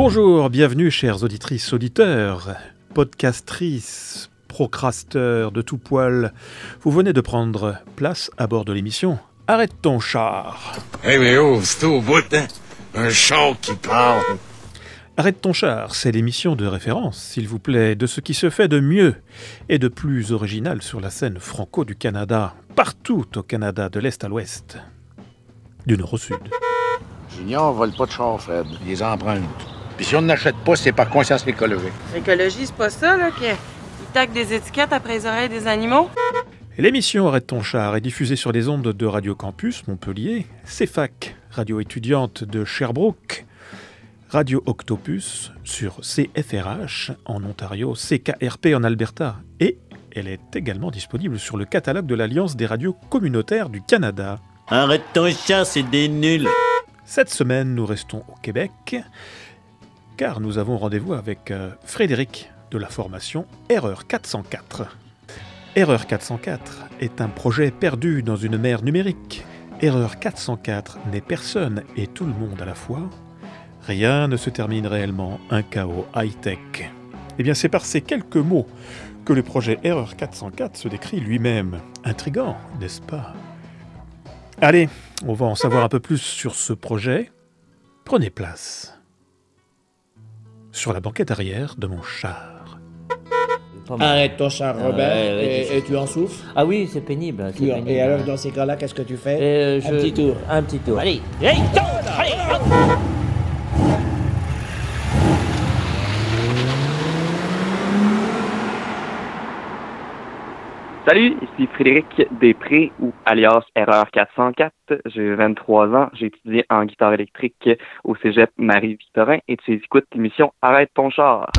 Bonjour, bienvenue chers auditrices, auditeurs, podcastrices, procrasteurs de tout poil. Vous venez de prendre place à bord de l'émission Arrête ton char. Eh mais oh, c'est au bout, hein? Un char qui parle. Arrête ton char, c'est l'émission de référence, s'il vous plaît, de ce qui se fait de mieux et de plus original sur la scène franco du Canada, partout au Canada, de l'Est à l'Ouest, du Nord au Sud. Junior vole pas de char, Fred. Il les emprunte. Puis si on n'achète pas, c'est par conscience écologique. L'écologie, c'est pas ça, là, qu'ils taquent des étiquettes après les oreilles des animaux? L'émission Arrête ton char est diffusée sur les ondes de Radio Campus Montpellier, CFAC, radio étudiante de Sherbrooke, Radio Octopus sur CFRH en Ontario, CKRP en Alberta et elle est également disponible sur le catalogue de l'Alliance des radios communautaires du Canada. Arrête ton chat, c'est des nuls. Cette semaine, nous restons au Québec car nous avons rendez-vous avec euh, Frédéric de la formation Erreur 404. Erreur 404 est un projet perdu dans une mer numérique. Erreur 404 n'est personne et tout le monde à la fois. Rien ne se termine réellement, un chaos high-tech. Eh bien, c'est par ces quelques mots que le projet Erreur 404 se décrit lui-même. Intrigant, n'est-ce pas? Allez, on va en savoir un peu plus sur ce projet. Prenez place. Sur la banquette arrière de mon char. Arrête ton char, Robert, Ouais, ouais, et, tu en souffles. Ah oui, c'est pénible. et alors, dans ces cas-là, qu'est-ce que tu fais? Euh, Un petit tour. Un petit tour. Allez, tourne. Salut, ici Frédéric Després ou alias Erreur 404. J'ai 23 ans, j'ai étudié en guitare électrique au Cégep Marie-Victorin et tu écoutes l'émission Arrête ton char.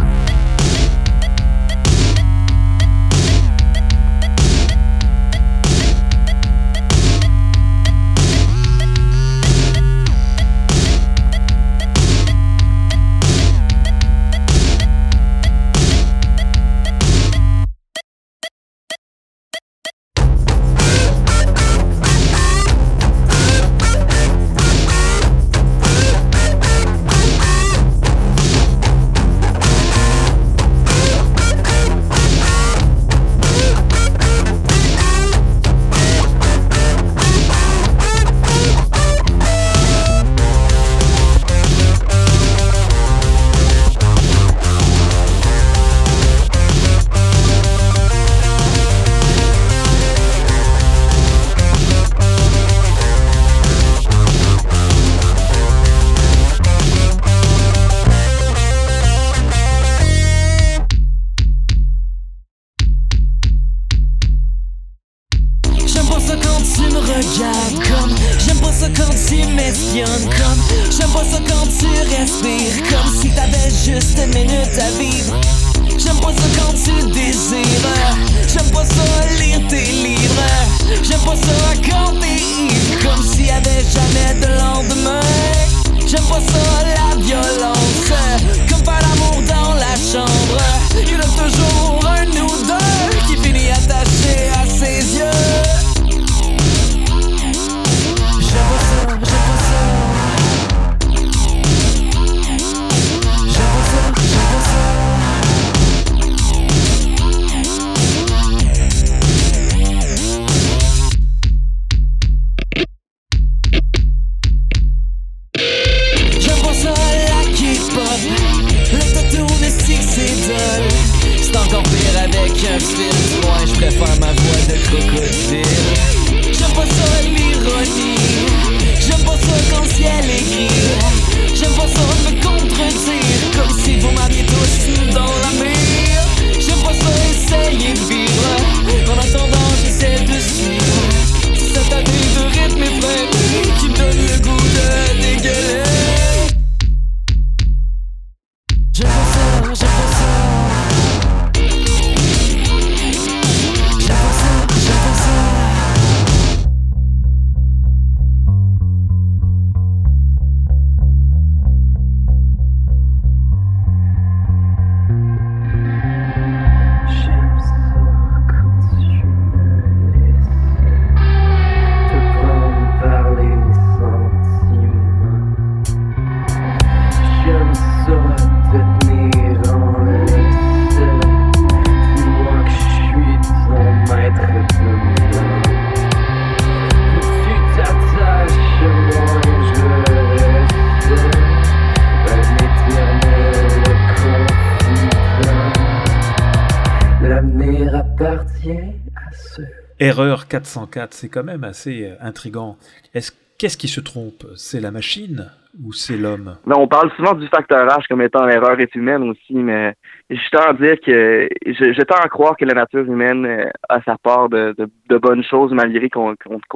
Erreur 404, c'est quand même assez euh, intrigant. Est-ce Qu'est-ce qui se trompe? C'est la machine ou c'est l'homme? Ben, on parle souvent du facteur H comme étant l'erreur est humaine aussi, mais je tends à dire que je, je tends à croire que la nature humaine euh, a sa part de, bonnes choses malgré qu'on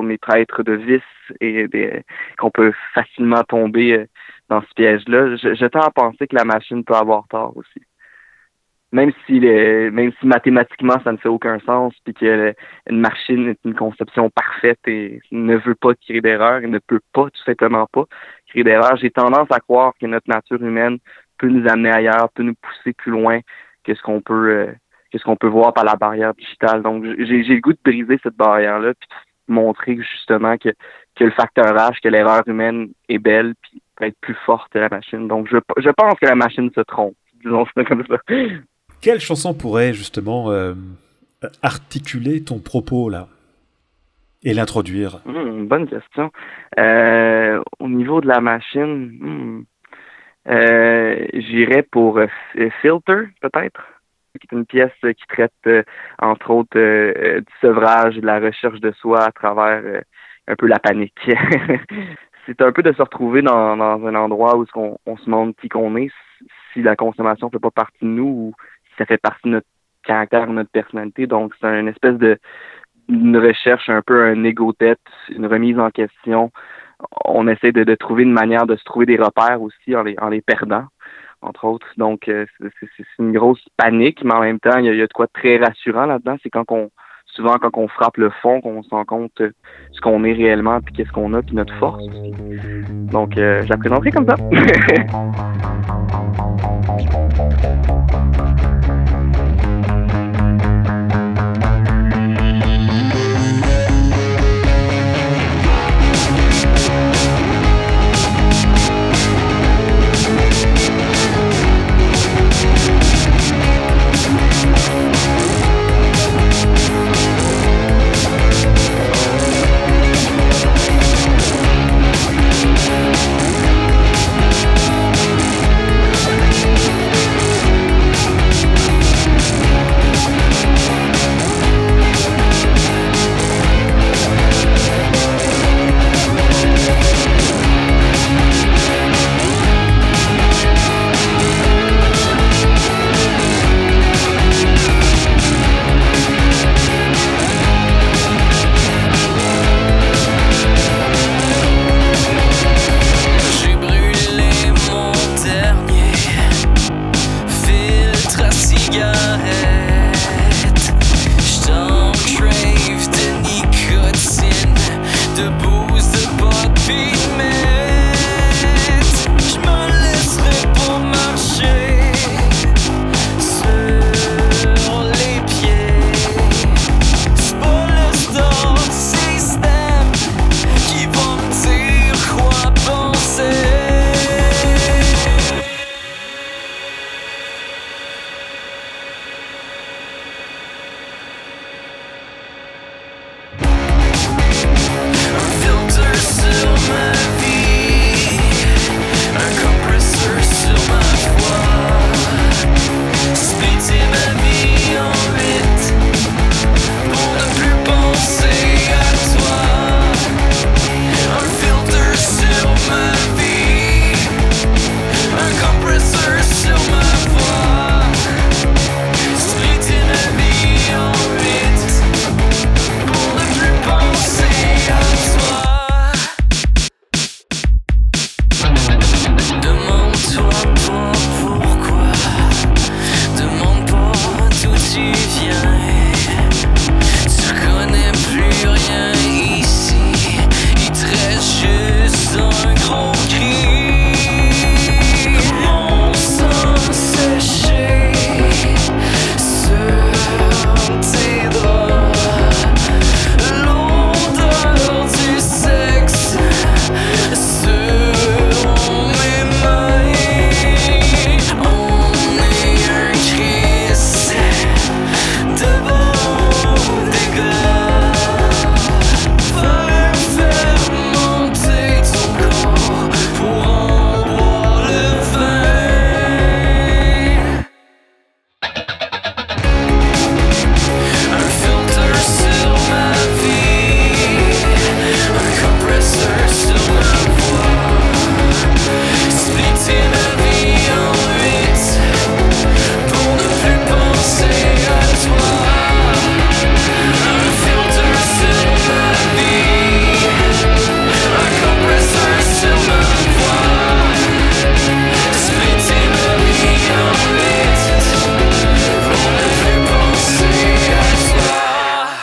est traître de vices et qu'on peut facilement tomber euh, dans ce piège-là. Je, je tends à penser que la machine peut avoir tort aussi. Même si le- même si mathématiquement ça ne fait aucun sens, puis que le- une machine est une conception parfaite et ne veut pas créer d'erreur et ne peut pas tout simplement pas créer d'erreur, j'ai tendance à croire que notre nature humaine peut nous amener ailleurs, peut nous pousser plus loin que ce qu'on peut euh, que ce qu'on peut voir par la barrière digitale. Donc j'ai le goût de briser cette barrière-là, puis montrer justement que, que le facteur H, que l'erreur humaine est belle, puis peut être plus forte que la machine. Donc je, je pense que la machine se trompe. Disons ça comme ça. Quelle chanson pourrait justement euh, articuler ton propos là et l'introduire? Hmm, bonne question. Euh, au niveau de la machine, hmm, euh, j'irais pour Filter, peut-être, qui est une pièce qui traite, entre autres, du sevrage, de la recherche de soi à travers un peu la panique. C'est un peu de se retrouver dans, un endroit où on, se demande qui qu'on est, si- la consommation fait pas partie de nous ou ça fait partie de notre caractère, notre personnalité. Donc, c'est une espèce de recherche, un peu un égo-tête, une remise en question. On essaie de, de trouver une manière de se trouver des repères aussi en les, perdant, entre autres. Donc, euh, c'est une grosse panique, mais en même temps, il y a, de quoi de très rassurant là-dedans. C'est quand on, souvent quand on frappe le fond, qu'on se rend compte euh, ce qu'on est réellement, puis qu'est-ce qu'on a, puis notre force. Donc, euh, je la présenterai comme ça.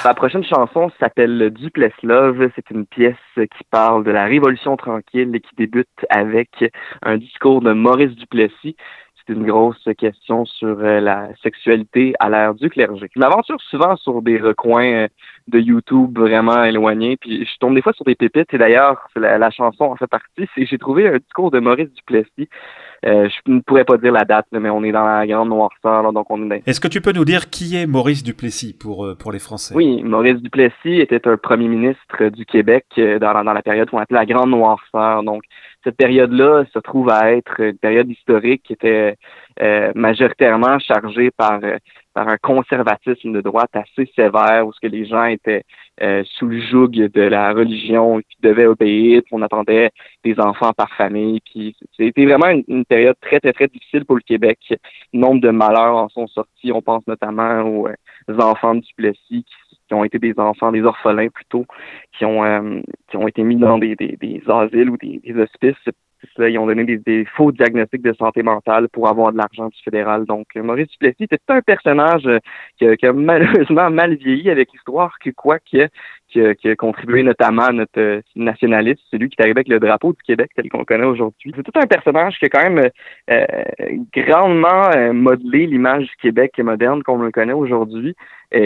la prochaine chanson s'appelle Dupless Love. C'est une pièce qui parle de la Révolution tranquille et qui débute avec un discours de Maurice Duplessis. C'est une grosse question sur euh, la sexualité à l'ère du clergé. Je m'aventure souvent sur des recoins euh, de YouTube vraiment éloignés, puis je tombe des fois sur des pépites, et d'ailleurs, la, la chanson en fait partie, c'est j'ai trouvé un discours de Maurice Duplessis euh, je ne pourrais pas dire la date, mais on est dans la grande noirceur, là, donc on est. Est-ce que tu peux nous dire qui est Maurice Duplessis pour, euh, pour les Français? Oui, Maurice Duplessis était un premier ministre du Québec euh, dans, dans la période qu'on appelait la grande noirceur. Donc, cette période-là se trouve à être une période historique qui était euh, majoritairement chargée par par un conservatisme de droite assez sévère où ce que les gens étaient euh, sous le joug de la religion et puis devaient obéir, puis on attendait des enfants par famille, puis c'était vraiment une, période très très très difficile pour le Québec. Nombre de malheurs en sont sortis, on pense notamment aux, euh, enfants du Duplessis qui, ont été des enfants, des orphelins plutôt, qui ont euh, qui ont été mis dans des, des, des asiles ou des, des hospices ils ont donné des, faux diagnostics de santé mentale pour avoir de l'argent du fédéral. Donc, euh, Maurice Duplessis était un personnage euh, qui a, malheureusement mal vieilli avec l'histoire que quoi qui a, qui, contribué notamment à notre euh, nationalisme, celui qui est arrivé avec le drapeau du Québec tel qu'on connaît aujourd'hui. C'est tout un personnage qui a quand même grandement modelé l'image du Québec moderne comme on le connaît aujourd'hui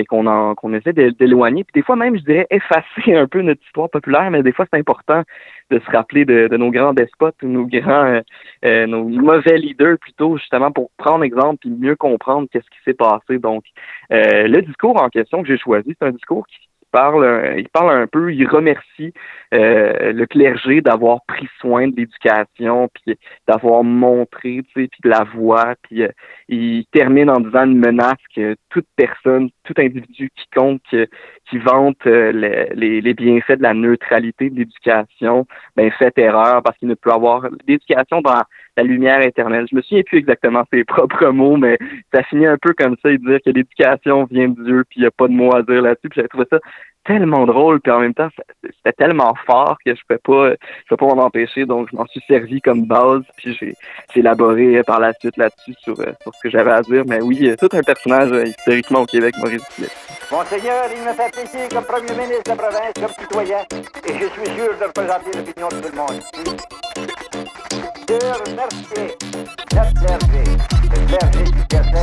qu'on qu'on essaie d'éloigner. Puis des fois même, je dirais, effacer un peu notre histoire populaire, mais des fois, c'est important de se rappeler de, nos grands despotes ou nos grands, euh, euh, nos mauvais leaders plutôt, justement, pour prendre exemple et mieux comprendre qu'est-ce qui s'est passé. Donc, euh, le discours en question que j'ai choisi, c'est un discours qui parle, euh, il parle un peu, il remercie euh, le clergé d'avoir pris soin de l'éducation, puis d'avoir montré, tu sais, puis de la voix, puis euh, il termine en disant une menace que toute personne, tout individu quiconque qui vante les, les, bienfaits de la neutralité de l'éducation, ben fait erreur parce qu'il ne peut avoir l'éducation dans la lumière éternelle. Je me souviens plus exactement ses propres mots, mais ça finit un peu comme ça, il dire que l'éducation vient de Dieu, puis il n'y a pas de mots à dire là-dessus. Puis j'avais trouvé ça tellement drôle, puis en même temps, c'était tellement fort que je ne pouvais pas, m'en empêcher, donc je m'en suis servi comme base, puis j'ai élaboré par la suite là-dessus sur, euh, sur ce que j'avais à dire. Mais oui, tout un personnage euh, historiquement au Québec, Maurice Duplessis. Monseigneur, il me fait plaisir comme premier ministre de la province, comme citoyen, et je suis sûr de représenter l'opinion de tout le monde. Je remercie le clergé, le clergé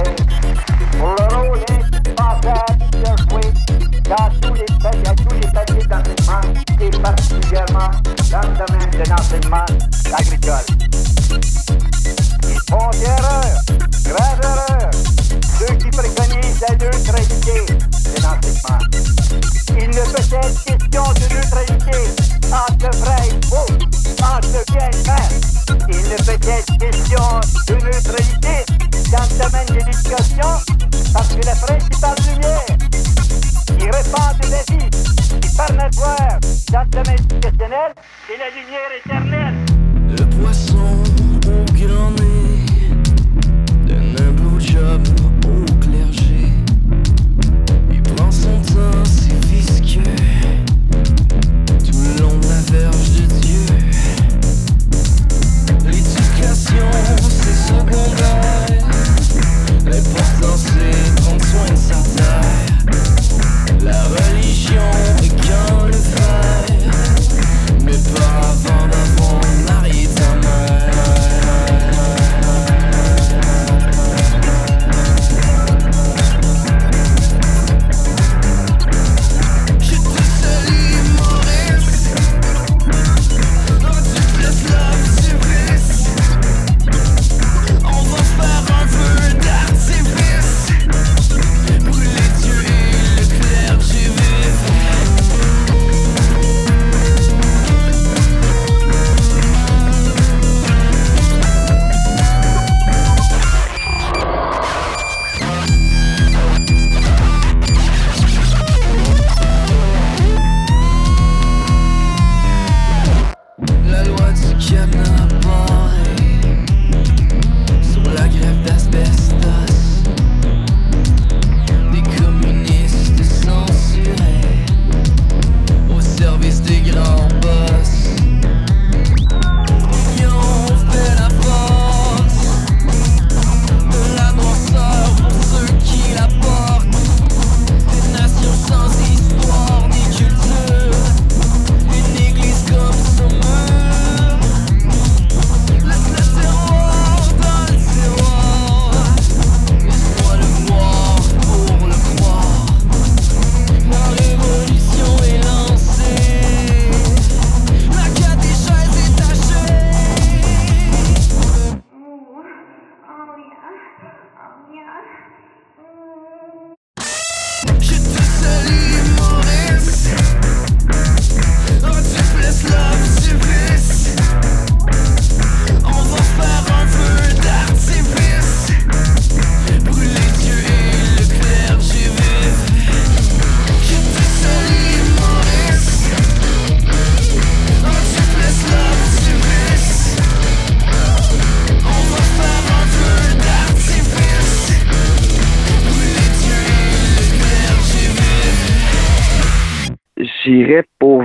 Maurice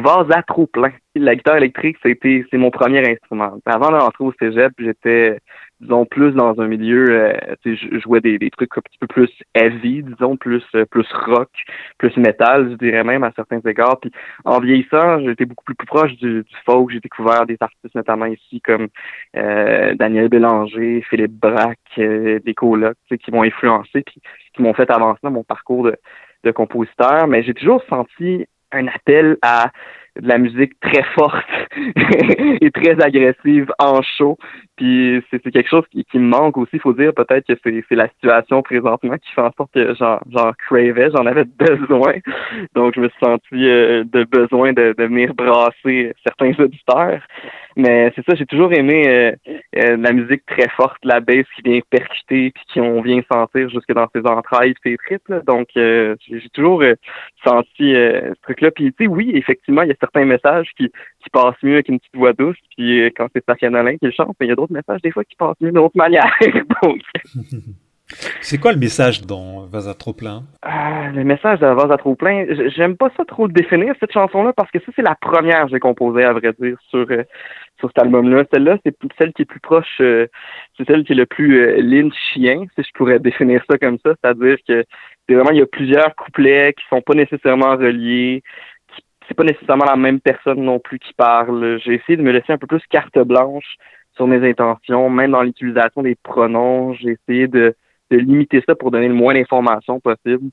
vase à trop plein. La guitare électrique, c'était c'est mon premier instrument. Avant d'entrer au cégep, j'étais disons plus dans un milieu euh, je jouais des, des trucs un petit peu plus heavy, disons plus euh, plus rock, plus metal, je dirais même à certains égards. Puis en vieillissant, j'étais beaucoup plus, plus proche du, du folk. J'ai découvert des artistes notamment ici comme euh, Daniel Bélanger, Philippe Braque, euh, des colocs, qui m'ont influencé puis qui m'ont fait avancer dans mon parcours de, de compositeur. Mais j'ai toujours senti un appel à de la musique très forte et très agressive en show. Puis c'est quelque chose qui, me manque aussi. Il faut dire peut-être que c'est la situation présentement qui fait en sorte que j'en cravais, j'en avais besoin. Donc je me suis senti euh, de besoin de, de venir brasser certains auditeurs. Mais c'est ça, j'ai toujours aimé euh, euh, la musique très forte, la bass qui vient percuter puis qui on vient sentir jusque dans ses entrailles, ses tripes. là. Donc euh, j'ai toujours senti ce truc-là. Puis tu sais, oui, effectivement, il y a certains messages qui, qui passent mieux avec une petite voix douce, puis euh, quand c'est Pascal Nolin qui le chante, mais il y a d'autres messages des fois qui passent mieux d'une autre manière. Donc C'est quoi le message dans Vasa trop plein Ah, le message de vase à trop plein, j'aime pas ça trop le définir, cette chanson-là, parce que ça, c'est la première que j'ai composée, à vrai dire, sur, euh, sur cet album-là. Celle-là, c'est celle qui est plus proche, euh, c'est celle qui est le plus euh, lynch-chien, si je pourrais définir ça comme ça, c'est-à-dire que c'est vraiment, il y a plusieurs couplets qui sont pas nécessairement reliés, c'est pas nécessairement la même personne non plus qui parle. J'ai essayé de me laisser un peu plus carte blanche sur mes intentions, même dans l'utilisation des pronoms, j'ai essayé de de limiter ça pour donner le moins d'informations possible.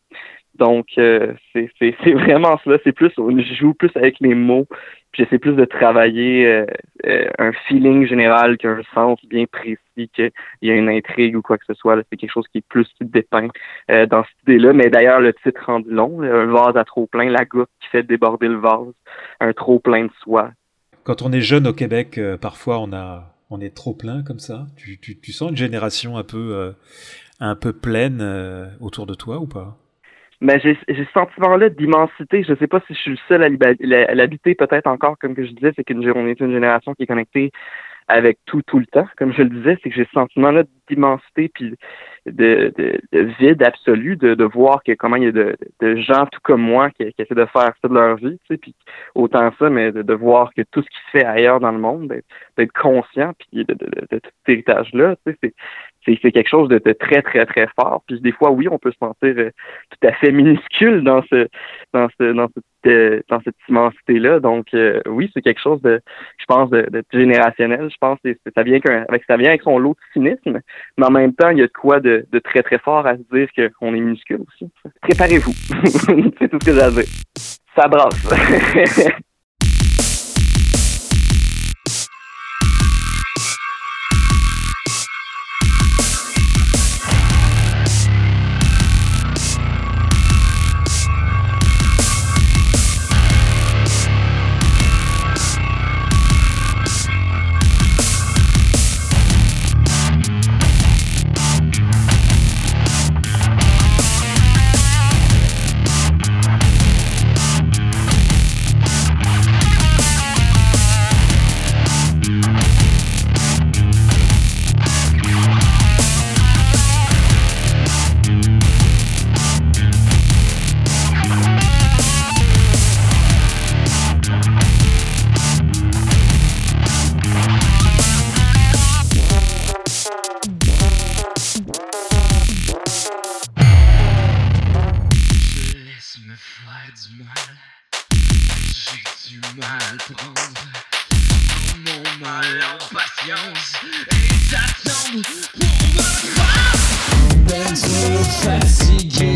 Donc, euh, c'est vraiment cela. C'est plus, je joue plus avec les mots, j'essaie plus de travailler euh, euh, un feeling général qu'un sens bien précis, qu'il y a une intrigue ou quoi que ce soit. C'est quelque chose qui est plus qui dépeint euh, dans cette idée-là. Mais d'ailleurs, le titre rendu long, un vase à trop plein, la goutte qui fait déborder le vase, un trop plein de soi. Quand on est jeune au Québec, euh, parfois on a, on est trop plein comme ça. Tu, tu, tu sens une génération un peu, un peu pleine autour de toi ou pas? Mais j'ai ce sentiment-là d'immensité. Je sais pas si je suis le seul à l'habiter, peut-être encore, comme que je disais, c'est qu'une on est une génération qui est connectée avec tout tout le temps. Comme je le disais, c'est que j'ai ce sentiment-là d'immensité puis de, de, de vide absolu, de, de voir que comment il y a de, de gens tout comme moi qui, qui essaient de faire ça de leur vie, tu sais, puis autant ça, mais de, voir que tout ce qui se fait ailleurs dans le monde, d'être conscient puis de tout cet héritage-là, tu sais, c'est quelque chose de, très très très fort. Puis des fois, oui, on peut se sentir euh, tout à fait minuscule dans ce dans ce dans cette euh, dans cette immensité là. Donc euh, oui, c'est quelque chose de je pense de, de générationnel. Je pense que ça vient avec ça vient avec son lot de cynisme, mais en même temps, il y a de quoi de, de très très fort à se dire qu'on est minuscule aussi. Préparez-vous. c'est tout ce que dire. Ça brasse. du mal. J'ai du mal prendre mon mal en patience et d'attendre pour me faire. Trop fatigué,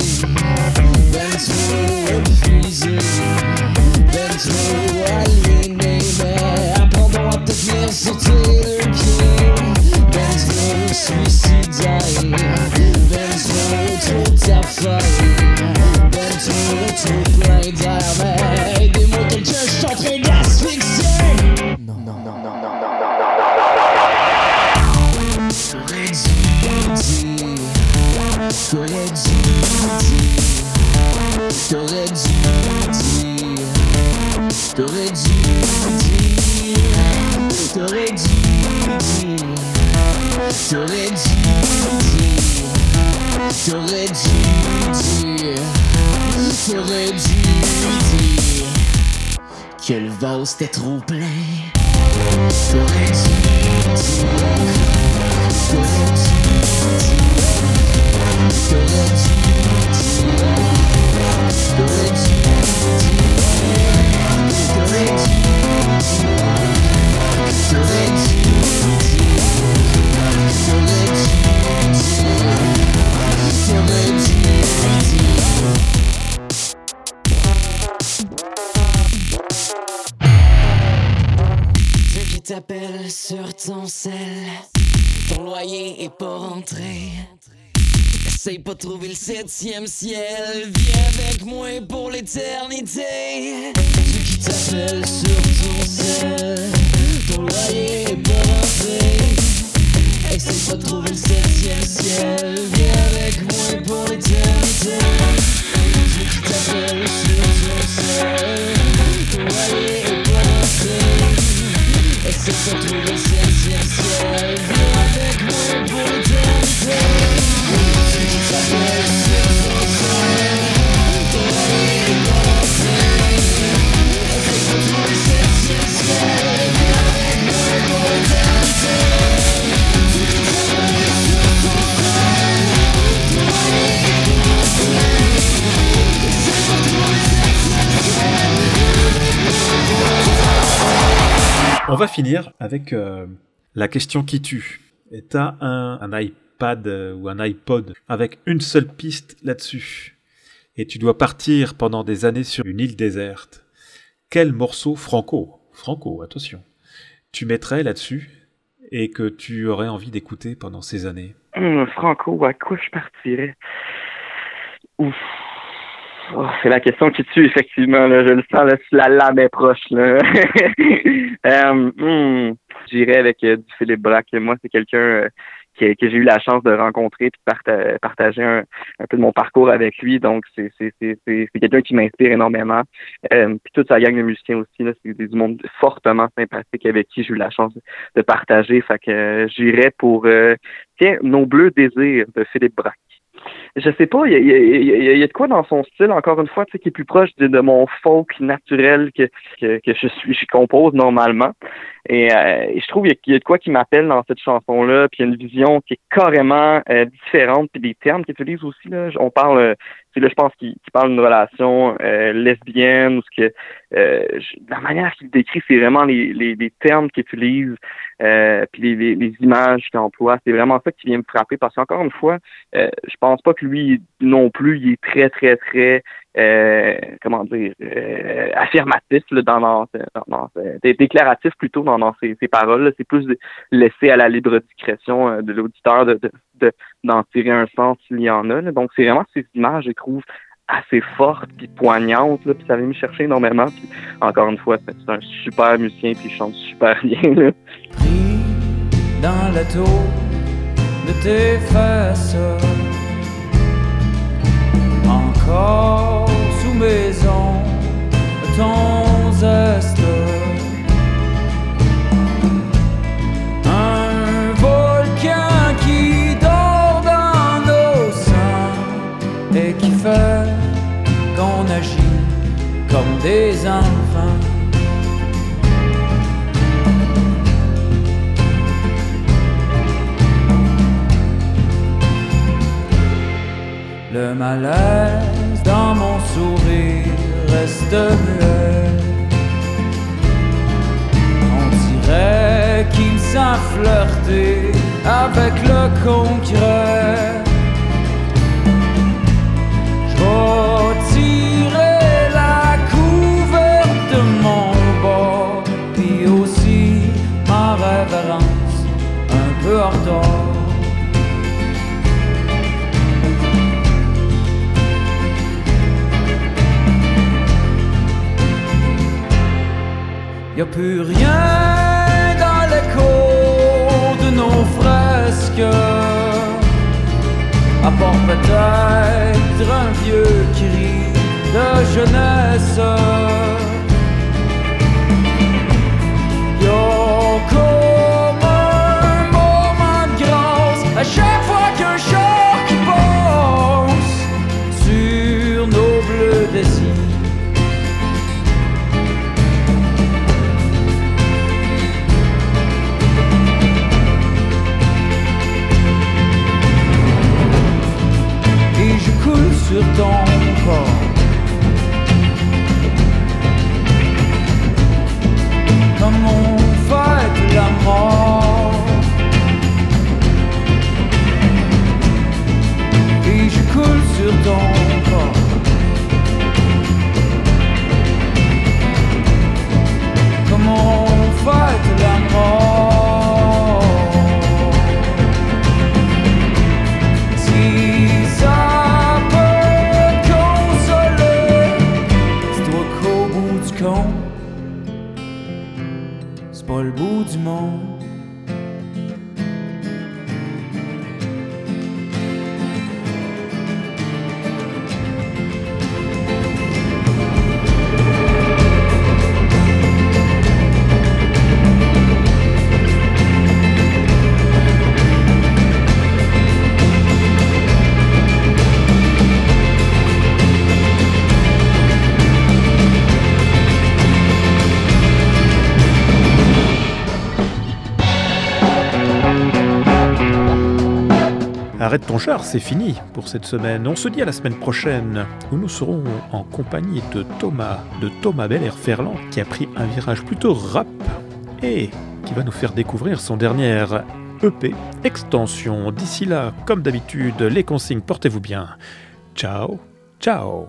t'aurais dire, t'aurais dire, t'aurais dire, t'aurais dire que le vase était trop plein. T'aurais dû t'appellent sur ton sel, ton loyer est pas rentré. Essaye pas de trouver le septième ciel, viens avec moi pour l'éternité. Ceux qui t'appellent sur ton sel, loyer est rentré. Essaye pas trouver le septième ciel, viens avec moi pour sur ton sel, ton loyer est. Essaye pas de trouver le septième ciel, viens avec moi pour sel, On va finir avec euh, la question qui tue. Et t'as un, un iPad euh, ou un iPod avec une seule piste là-dessus. Et tu dois partir pendant des années sur une île déserte. Quel morceau franco, franco, attention, tu mettrais là-dessus et que tu aurais envie d'écouter pendant ces années? Hum, Franco, à quoi je partirais? Ouf. Oh, c'est la question qui tue, effectivement. Là. Je le sens, là, si la lame est proche. Là. Euh, hum, J'irais avec euh, du Philippe Braque. Moi, c'est quelqu'un euh, que, que j'ai eu la chance de rencontrer et de parta- partager un, peu de mon parcours avec lui. Donc, c'est quelqu'un qui m'inspire énormément. Euh, puis toute sa gang de musiciens aussi, c'est du monde fortement sympathique avec qui j'ai eu la chance de partager. Fait que j'irais pour tiens, Nos bleus désirs de Philippe Braque. Je sais pas, il y a, y a- y y a de quoi dans son style, encore une fois, tu sais, qui est plus proche de, de mon folk naturel que, que, que je suis, je compose normalement. Et, euh, je trouve qu'il y a- de quoi qui m'appelle dans cette chanson-là, puis il y a une vision qui est carrément euh, différente, puis des termes qu'il utilise aussi. Là. On parle, euh, c'est là, je pense qu'il parle d'une relation euh, lesbienne, ou ce que euh, la manière qu'il décrit, c'est vraiment les, les, les termes qu'il utilise, puis les, les, les images qu'il emploie. C'est vraiment ça qui vient me frapper, parce qu'encore une fois, je pense pas que lui non plus, il est très, très, très comment dire euh, affirmatif là, dans, dans, dans, dé- déclaratif plutôt dans, dans ses, ses paroles. C'est plus laissé à la libre discrétion euh, de l'auditeur de, de, de- d'en tirer un sens s'il y en a. Donc c'est vraiment ces images, je trouve, assez fortes puis poignantes. Là, puis ça vient me chercher énormément. Puis encore une fois, c'est un super musicien puis il chante super bien. Là. dans la tour de tes fesses. important. Y a plus rien dans l'écho de nos fresques, à part peut-être un vieux cri de jeunesse. Arrête ton char, c'est fini pour cette semaine. On se dit à la semaine prochaine où nous serons en compagnie de Thomas, de Thomas Belair Ferland, qui a pris un virage plutôt rap et qui va nous faire découvrir son dernier EP Extension. D'ici là, comme d'habitude, les consignes, portez-vous bien. Ciao, ciao